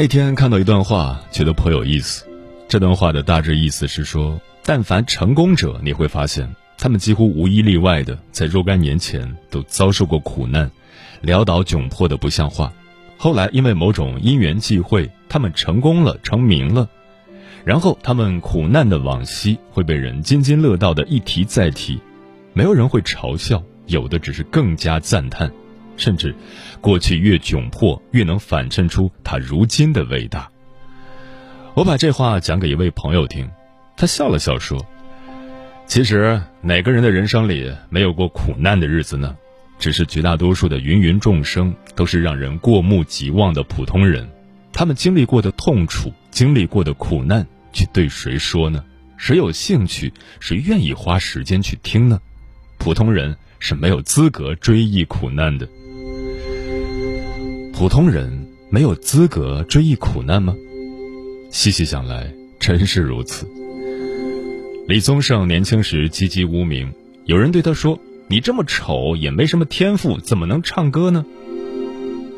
那天看到一段话，觉得颇有意思。这段话的大致意思是说，但凡成功者，你会发现，他们几乎无一例外的在若干年前都遭受过苦难，潦倒窘迫的不像话。后来因为某种因缘际会，他们成功了，成名了。然后他们苦难的往昔会被人津津乐道的一提再提，没有人会嘲笑，有的只是更加赞叹。甚至，过去越窘迫，越能反衬出他如今的伟大。我把这话讲给一位朋友听，他笑了笑说：“其实哪个人的人生里没有过苦难的日子呢？只是绝大多数的芸芸众生都是让人过目即忘的普通人，他们经历过的痛楚，经历过的苦难，去对谁说呢？谁有兴趣？谁愿意花时间去听呢？普通人是没有资格追忆苦难的。”普通人没有资格追忆苦难吗？细细想来，真是如此。李宗盛年轻时籍籍无名，有人对他说：“你这么丑，也没什么天赋，怎么能唱歌呢？”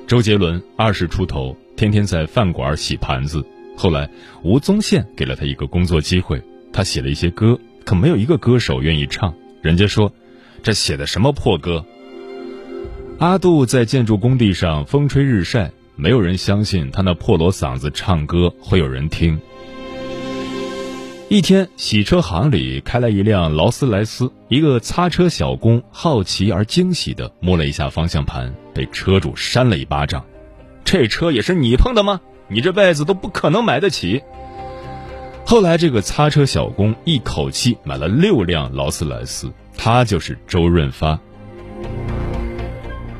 周杰伦二十出头，天天在饭馆洗盘子。后来，吴宗宪给了他一个工作机会，他写了一些歌，可没有一个歌手愿意唱。人家说：“这写的什么破歌？”阿杜在建筑工地上风吹日晒，没有人相信他那破锣嗓子唱歌会有人听。一天，洗车行里开来一辆劳斯莱斯，一个擦车小工好奇而惊喜地摸了一下方向盘，被车主扇了一巴掌：“这车也是你碰的吗？你这辈子都不可能买得起。”后来，这个擦车小工一口气买了六辆劳斯莱斯，他就是周润发。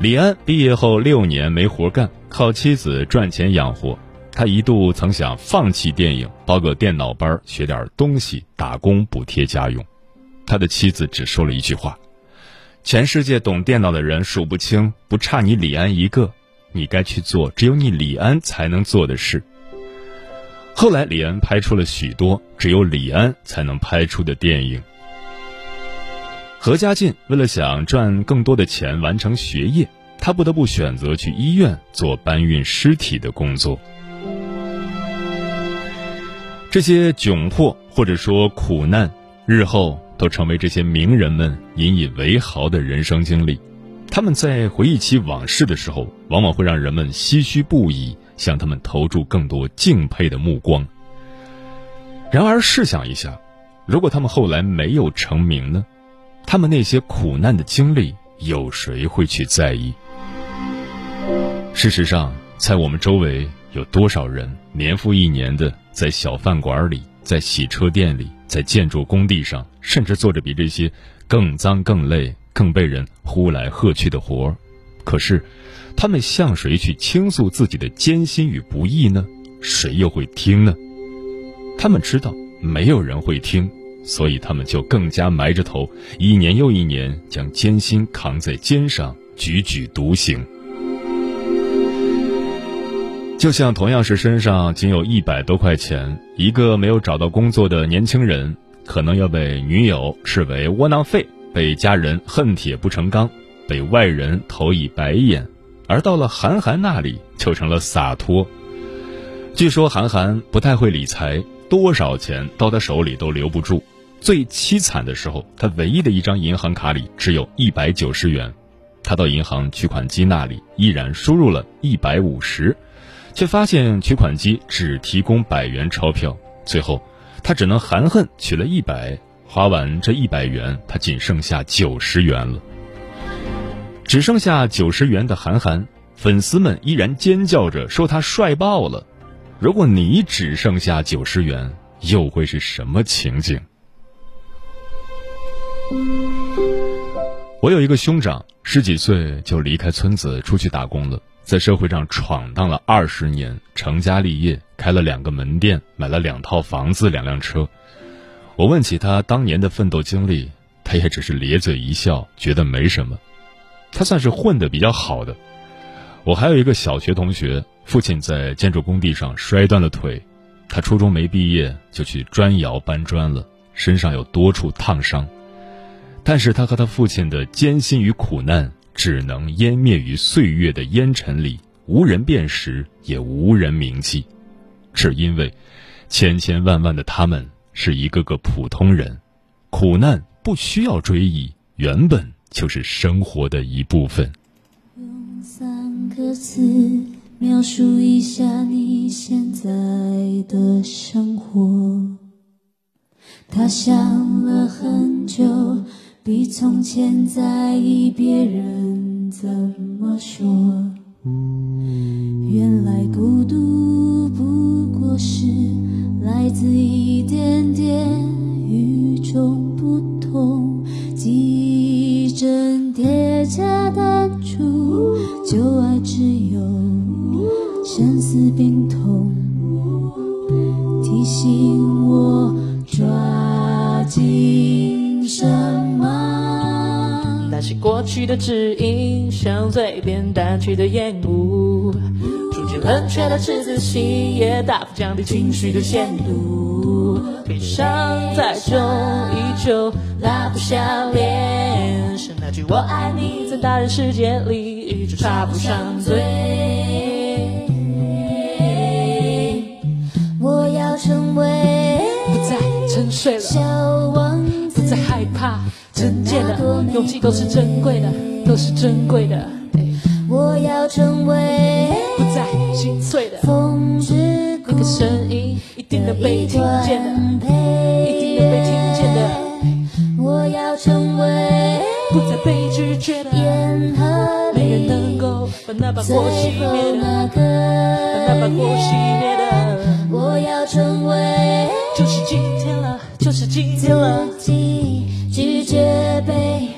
李安毕业后六年没活干，靠妻子赚钱养活。他一度曾想放弃电影，报个电脑班学点东西，打工补贴家用。他的妻子只说了一句话：“全世界懂电脑的人数不清，不差你李安一个。你该去做只有你李安才能做的事。”后来，李安拍出了许多只有李安才能拍出的电影。何家劲为了想赚更多的钱完成学业，他不得不选择去医院做搬运尸体的工作。这些窘迫或者说苦难，日后都成为这些名人们引以为豪的人生经历。他们在回忆起往事的时候，往往会让人们唏嘘不已，向他们投注更多敬佩的目光。然而试想一下，如果他们后来没有成名呢？他们那些苦难的经历，有谁会去在意？事实上，在我们周围有多少人年复一年的在小饭馆里、在洗车店里、在建筑工地上，甚至做着比这些更脏、更累、更被人呼来喝去的活儿？可是，他们向谁去倾诉自己的艰辛与不易呢？谁又会听呢？他们知道，没有人会听。所以他们就更加埋着头，一年又一年将艰辛扛在肩上，踽踽独行。就像同样是身上仅有一百多块钱，一个没有找到工作的年轻人，可能要被女友视为窝囊废，被家人恨铁不成钢，被外人投以白眼；而到了韩寒那里，就成了洒脱。据说韩寒不太会理财，多少钱到他手里都留不住。最凄惨的时候，他唯一的一张银行卡里只有一百九十元。他到银行取款机那里，依然输入了一百五十，却发现取款机只提供百元钞票。最后，他只能含恨取了一百。花完这一百元，他仅剩下九十元了。只剩下九十元的韩寒，粉丝们依然尖叫着说他帅爆了。如果你只剩下九十元，又会是什么情景？我有一个兄长，十几岁就离开村子出去打工了，在社会上闯荡了二十年，成家立业，开了两个门店，买了两套房子，两辆车。我问起他当年的奋斗经历，他也只是咧嘴一笑，觉得没什么。他算是混得比较好的。我还有一个小学同学，父亲在建筑工地上摔断了腿，他初中没毕业就去砖窑搬砖了，身上有多处烫伤。但是他和他父亲的艰辛与苦难，只能湮灭于岁月的烟尘里，无人辨识，也无人铭记，只因为千千万万的他们。是一个个普通人，苦难不需要追忆，原本就是生活的一部分。用三个字描述一下你现在的生活。他想了很久，比从前在意别人怎么说。原来孤独不过是。来自一点点与众不同，记忆真叠加淡出，旧爱只有生死病痛，去的指引，像嘴边淡去的烟雾。逐渐冷却的赤子心，也大幅降低情绪的限度。悲伤再重，依旧拉不下脸。是那句我爱你，在大人世界里依旧插不上嘴。我要成为不再沉睡了，小王子，不再害怕，真见的勇气都是珍贵的，都是珍贵的。我要成为不再。心碎的风之那个声音，一定能被听见的，一定能被听见的。我要成为不再被拒绝的，没人能够把那把火熄灭的，把那把火熄灭的。我要成为就是今天了，就是今天了，拒绝被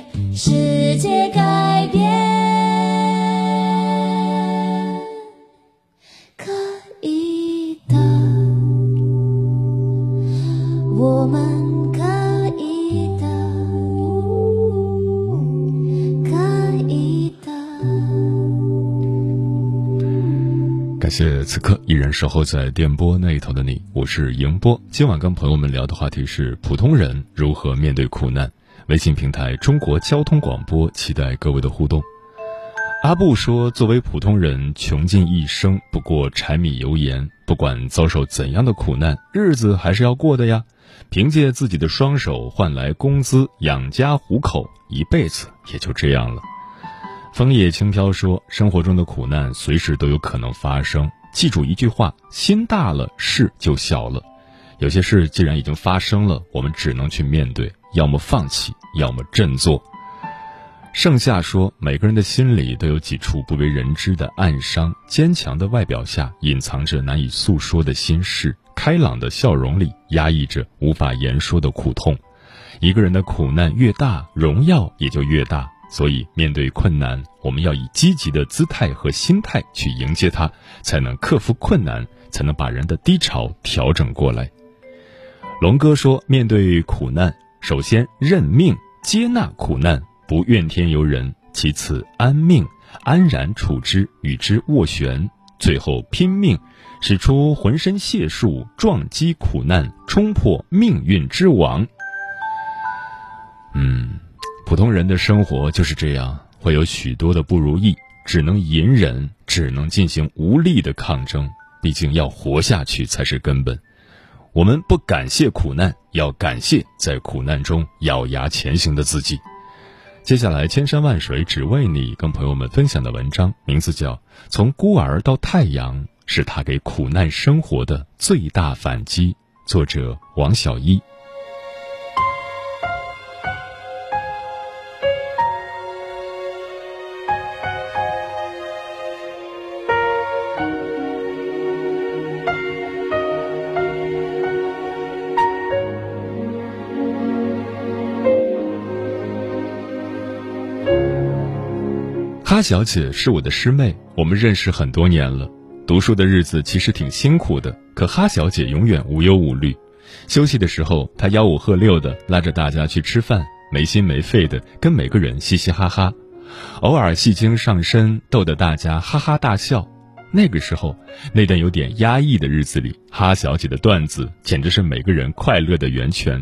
谢此刻依然守候在电波那一头的你，我是迎波。今晚跟朋友们聊的话题是普通人如何面对苦难。微信平台中国交通广播，期待各位的互动。阿布说：“作为普通人，穷尽一生不过柴米油盐，不管遭受怎样的苦难，日子还是要过的呀。凭借自己的双手换来工资养家糊口，一辈子也就这样了。”枫叶轻飘说：“生活中的苦难随时都有可能发生，记住一句话：心大了，事就小了。有些事既然已经发生了，我们只能去面对，要么放弃，要么振作。”盛夏说：“每个人的心里都有几处不为人知的暗伤，坚强的外表下隐藏着难以诉说的心事，开朗的笑容里压抑着无法言说的苦痛。一个人的苦难越大，荣耀也就越大。”所以，面对困难，我们要以积极的姿态和心态去迎接它，才能克服困难，才能把人的低潮调整过来。龙哥说：“面对苦难，首先认命，接纳苦难，不怨天尤人；其次安命，安然处之，与之斡旋；最后拼命，使出浑身解数，撞击苦难，冲破命运之网。”嗯。普通人的生活就是这样，会有许多的不如意，只能隐忍，只能进行无力的抗争。毕竟要活下去才是根本。我们不感谢苦难，要感谢在苦难中咬牙前行的自己。接下来，千山万水只为你，跟朋友们分享的文章名字叫《从孤儿到太阳》，是他给苦难生活的最大反击。作者王小一。哈小姐是我的师妹，我们认识很多年了。读书的日子其实挺辛苦的，可哈小姐永远无忧无虑。休息的时候，她吆五喝六的拉着大家去吃饭，没心没肺的跟每个人嘻嘻哈哈，偶尔戏精上身，逗得大家哈哈大笑。那个时候，那段有点压抑的日子里，哈小姐的段子简直是每个人快乐的源泉。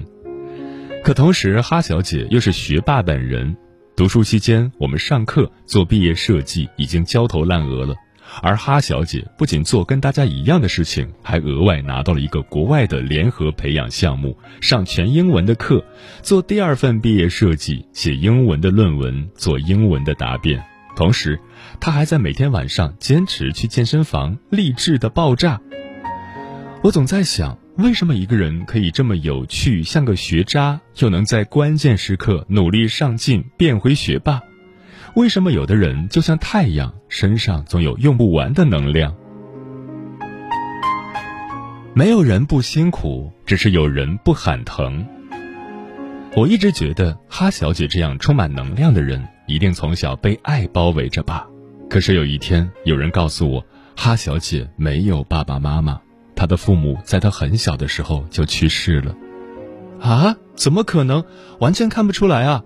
可同时，哈小姐又是学霸本人。读书期间，我们上课做毕业设计已经焦头烂额了，而哈小姐不仅做跟大家一样的事情，还额外拿到了一个国外的联合培养项目，上全英文的课，做第二份毕业设计，写英文的论文，做英文的答辩。同时，她还在每天晚上坚持去健身房，励志的爆炸。我总在想。为什么一个人可以这么有趣，像个学渣，又能在关键时刻努力上进，变回学霸？为什么有的人就像太阳，身上总有用不完的能量？没有人不辛苦，只是有人不喊疼。我一直觉得哈小姐这样充满能量的人，一定从小被爱包围着吧。可是有一天，有人告诉我，哈小姐没有爸爸妈妈。他的父母在他很小的时候就去世了，啊？怎么可能？完全看不出来啊！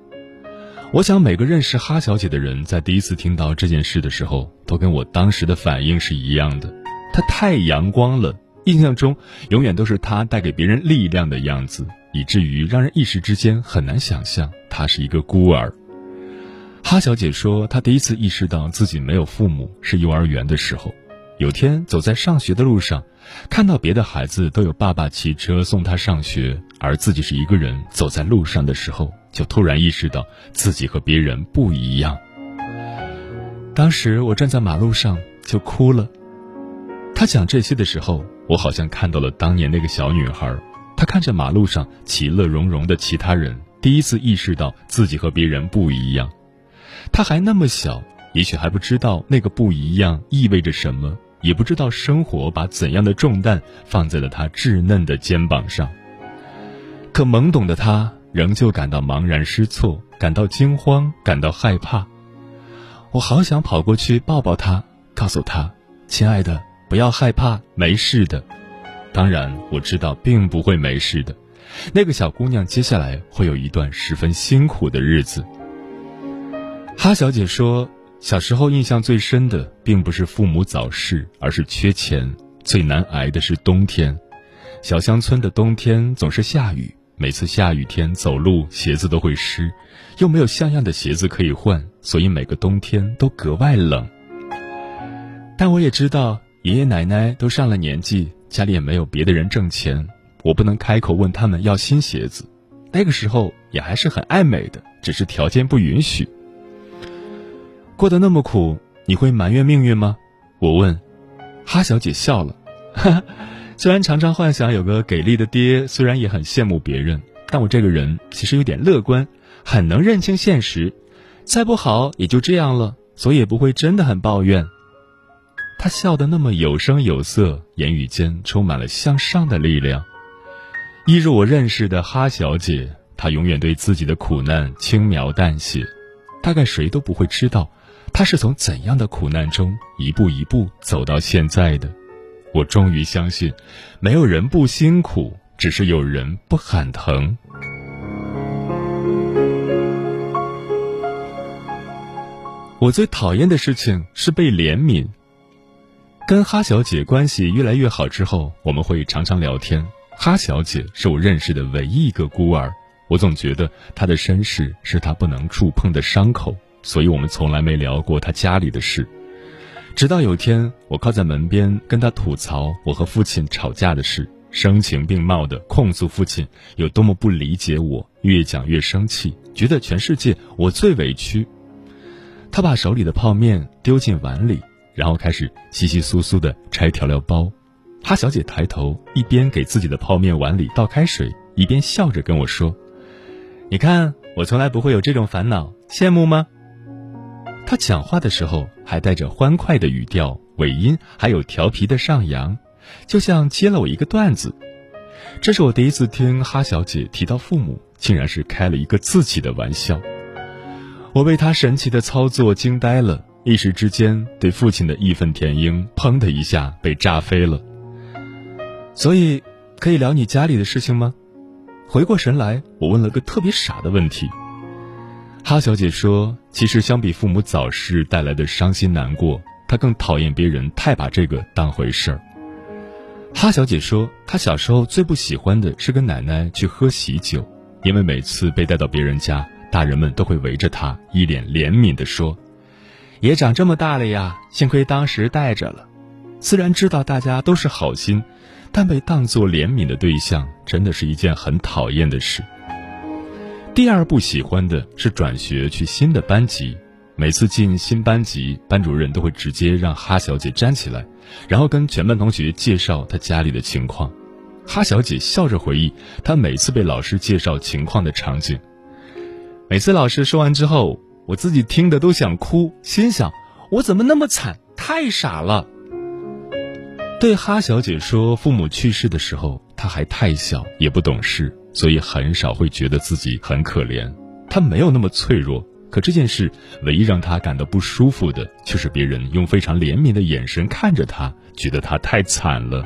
我想每个认识哈小姐的人，在第一次听到这件事的时候，都跟我当时的反应是一样的。她太阳光了，印象中永远都是她带给别人力量的样子，以至于让人一时之间很难想象她是一个孤儿。哈小姐说，她第一次意识到自己没有父母是幼儿园的时候。有天走在上学的路上，看到别的孩子都有爸爸骑车送他上学，而自己是一个人走在路上的时候，就突然意识到自己和别人不一样。当时我站在马路上就哭了。他讲这些的时候，我好像看到了当年那个小女孩，她看着马路上其乐融融的其他人，第一次意识到自己和别人不一样。她还那么小，也许还不知道那个不一样意味着什么。也不知道生活把怎样的重担放在了他稚嫩的肩膀上。可懵懂的他仍旧感到茫然失措，感到惊慌，感到害怕。我好想跑过去抱抱他，告诉他：“亲爱的，不要害怕，没事的。”当然，我知道并不会没事的。那个小姑娘接下来会有一段十分辛苦的日子。哈小姐说。小时候印象最深的，并不是父母早逝，而是缺钱。最难挨的是冬天，小乡村的冬天总是下雨，每次下雨天走路鞋子都会湿，又没有像样的鞋子可以换，所以每个冬天都格外冷。但我也知道，爷爷奶奶都上了年纪，家里也没有别的人挣钱，我不能开口问他们要新鞋子。那个时候也还是很爱美的，只是条件不允许。过得那么苦，你会埋怨命运吗？我问。哈小姐笑了，哈哈。虽然常常幻想有个给力的爹，虽然也很羡慕别人，但我这个人其实有点乐观，很能认清现实。再不好也就这样了，所以也不会真的很抱怨。她笑得那么有声有色，言语间充满了向上的力量。一如我认识的哈小姐，她永远对自己的苦难轻描淡写，大概谁都不会知道。他是从怎样的苦难中一步一步走到现在的？我终于相信，没有人不辛苦，只是有人不喊疼。我最讨厌的事情是被怜悯。跟哈小姐关系越来越好之后，我们会常常聊天。哈小姐是我认识的唯一一个孤儿，我总觉得她的身世是她不能触碰的伤口。所以我们从来没聊过他家里的事，直到有天我靠在门边跟他吐槽我和父亲吵架的事，声情并茂的控诉父亲有多么不理解我，越讲越生气，觉得全世界我最委屈。他把手里的泡面丢进碗里，然后开始稀稀疏疏的拆调料包。哈小姐抬头，一边给自己的泡面碗里倒开水，一边笑着跟我说：“你看，我从来不会有这种烦恼，羡慕吗？”他讲话的时候还带着欢快的语调，尾音还有调皮的上扬，就像接了我一个段子。这是我第一次听哈小姐提到父母，竟然是开了一个自己的玩笑。我被她神奇的操作惊呆了，一时之间对父亲的义愤填膺，砰的一下被炸飞了。所以，可以聊你家里的事情吗？回过神来，我问了个特别傻的问题。哈小姐说：“其实相比父母早逝带来的伤心难过，她更讨厌别人太把这个当回事儿。”哈小姐说：“她小时候最不喜欢的是跟奶奶去喝喜酒，因为每次被带到别人家，大人们都会围着她，一脸怜悯地说：‘也长这么大了呀，幸亏当时带着了。’虽然知道大家都是好心，但被当作怜悯的对象，真的是一件很讨厌的事。”第二不喜欢的是转学去新的班级，每次进新班级，班主任都会直接让哈小姐站起来，然后跟全班同学介绍她家里的情况。哈小姐笑着回忆她每次被老师介绍情况的场景。每次老师说完之后，我自己听的都想哭，心想我怎么那么惨，太傻了。对哈小姐说，父母去世的时候，她还太小，也不懂事。所以很少会觉得自己很可怜，他没有那么脆弱。可这件事唯一让他感到不舒服的，却是别人用非常怜悯的眼神看着他，觉得他太惨了。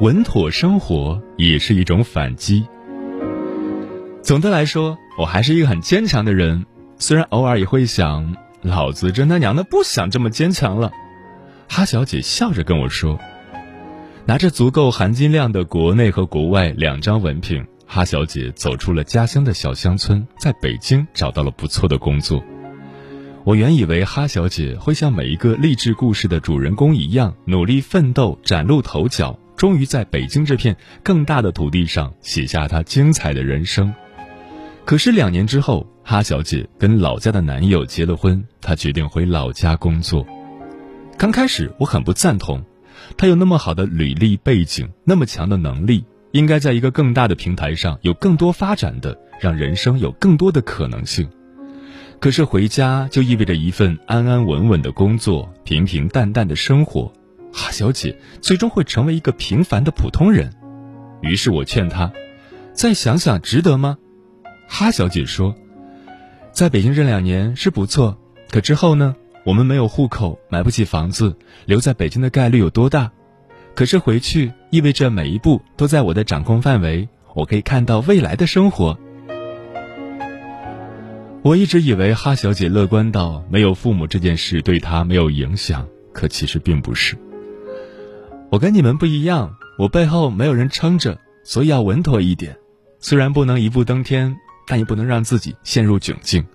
稳妥生活也是一种反击。总的来说，我还是一个很坚强的人，虽然偶尔也会想。老子真他娘的不想这么坚强了，哈小姐笑着跟我说：“拿着足够含金量的国内和国外两张文凭，哈小姐走出了家乡的小乡村，在北京找到了不错的工作。我原以为哈小姐会像每一个励志故事的主人公一样努力奋斗，崭露头角，终于在北京这片更大的土地上写下她精彩的人生。可是两年之后。”哈小姐跟老家的男友结了婚，她决定回老家工作。刚开始我很不赞同，她有那么好的履历背景，那么强的能力，应该在一个更大的平台上有更多发展的，让人生有更多的可能性。可是回家就意味着一份安安稳稳的工作，平平淡淡的生活。哈小姐最终会成为一个平凡的普通人。于是我劝她，再想想，值得吗？哈小姐说。在北京这两年是不错，可之后呢？我们没有户口，买不起房子，留在北京的概率有多大？可是回去意味着每一步都在我的掌控范围，我可以看到未来的生活。我一直以为哈小姐乐观到没有父母这件事对她没有影响，可其实并不是。我跟你们不一样，我背后没有人撑着，所以要稳妥一点。虽然不能一步登天。但也不能让自己陷入窘境。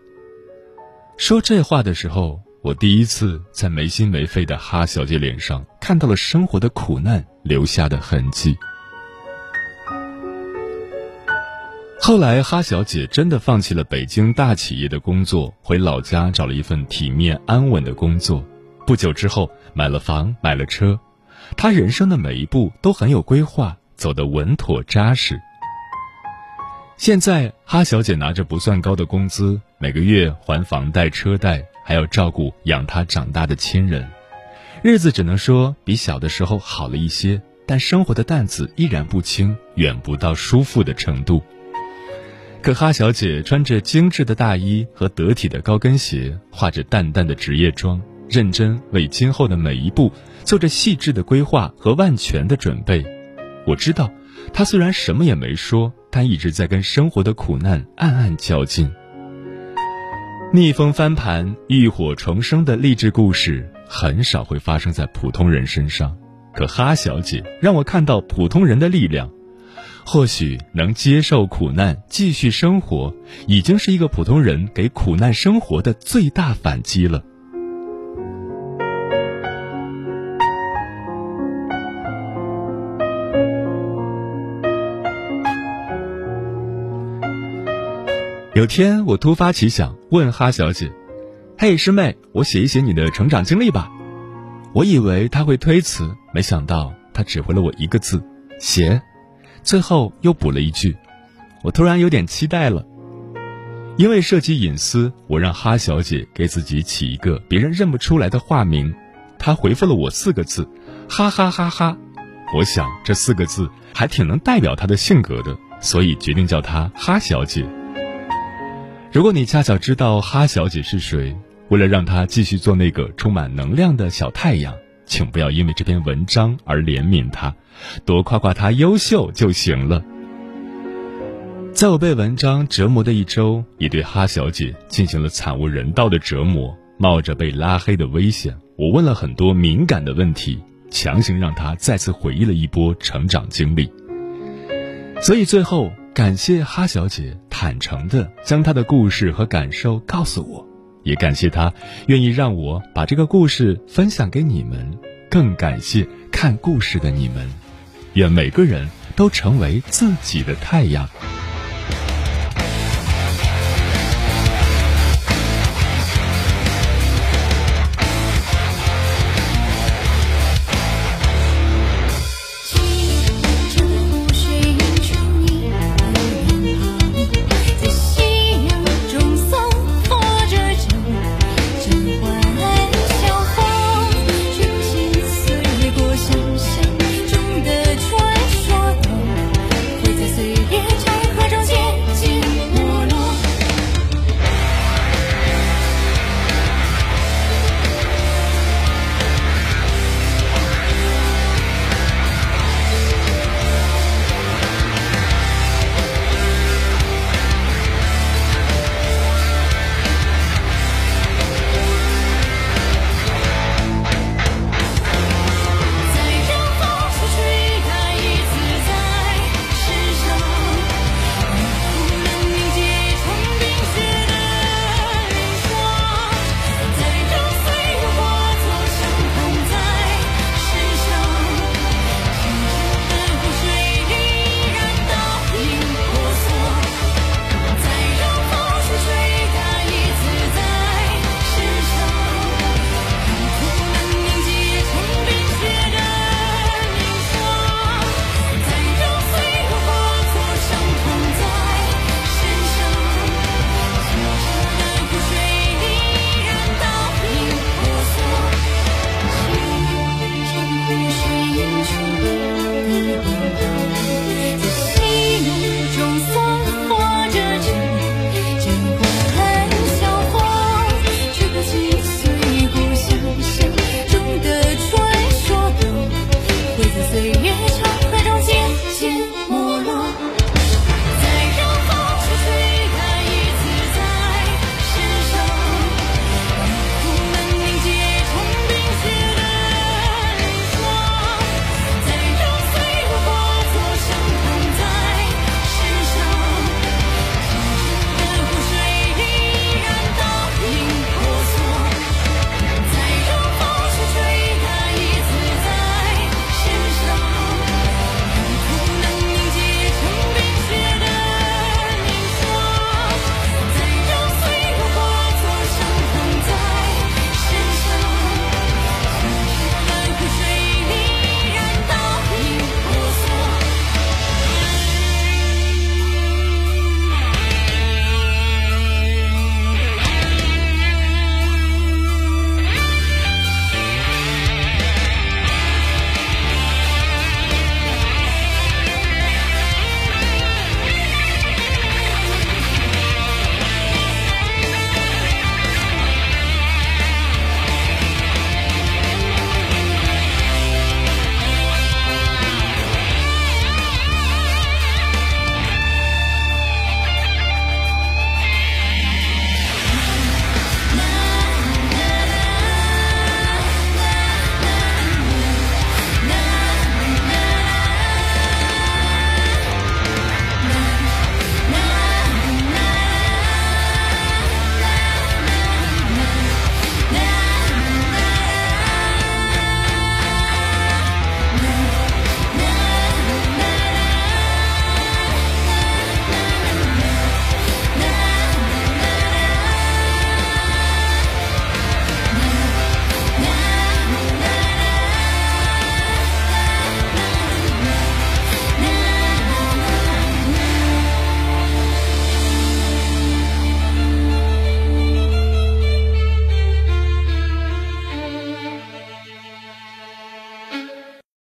说这话的时候，我第一次在没心没肺的哈小姐脸上看到了生活的苦难留下的痕迹。后来，哈小姐真的放弃了北京大企业的工作，回老家找了一份体面安稳的工作。不久之后，买了房，买了车。她人生的每一步都很有规划，走得稳妥扎实。现在，哈小姐拿着不算高的工资，每个月还房贷、车贷，还要照顾养她长大的亲人，日子只能说比小的时候好了一些，但生活的担子依然不轻，远不到舒服的程度。可哈小姐穿着精致的大衣和得体的高跟鞋，化着淡淡的职业妆，认真为今后的每一步做着细致的规划和万全的准备。我知道，她虽然什么也没说。他一直在跟生活的苦难暗暗较劲。逆风翻盘、浴火重生的励志故事很少会发生在普通人身上，可哈小姐让我看到普通人的力量。或许能接受苦难、继续生活，已经是一个普通人给苦难生活的最大反击了。有天我突发奇想，问哈小姐：“嘿，师妹，我写一写你的成长经历吧。”我以为她会推辞，没想到她只回了我一个字：“写。”最后又补了一句：“我突然有点期待了。”因为涉及隐私，我让哈小姐给自己起一个别人认不出来的化名。她回复了我四个字：“哈哈哈哈。”我想这四个字还挺能代表她的性格的，所以决定叫她哈小姐。如果你恰巧知道哈小姐是谁，为了让她继续做那个充满能量的小太阳，请不要因为这篇文章而怜悯她，多夸夸她优秀就行了。在我被文章折磨的一周，也对哈小姐进行了惨无人道的折磨。冒着被拉黑的危险，我问了很多敏感的问题，强行让她再次回忆了一波成长经历。所以最后，感谢哈小姐坦诚地将他的故事和感受告诉我，也感谢他愿意让我把这个故事分享给你们，更感谢看故事的你们。愿每个人都成为自己的太阳。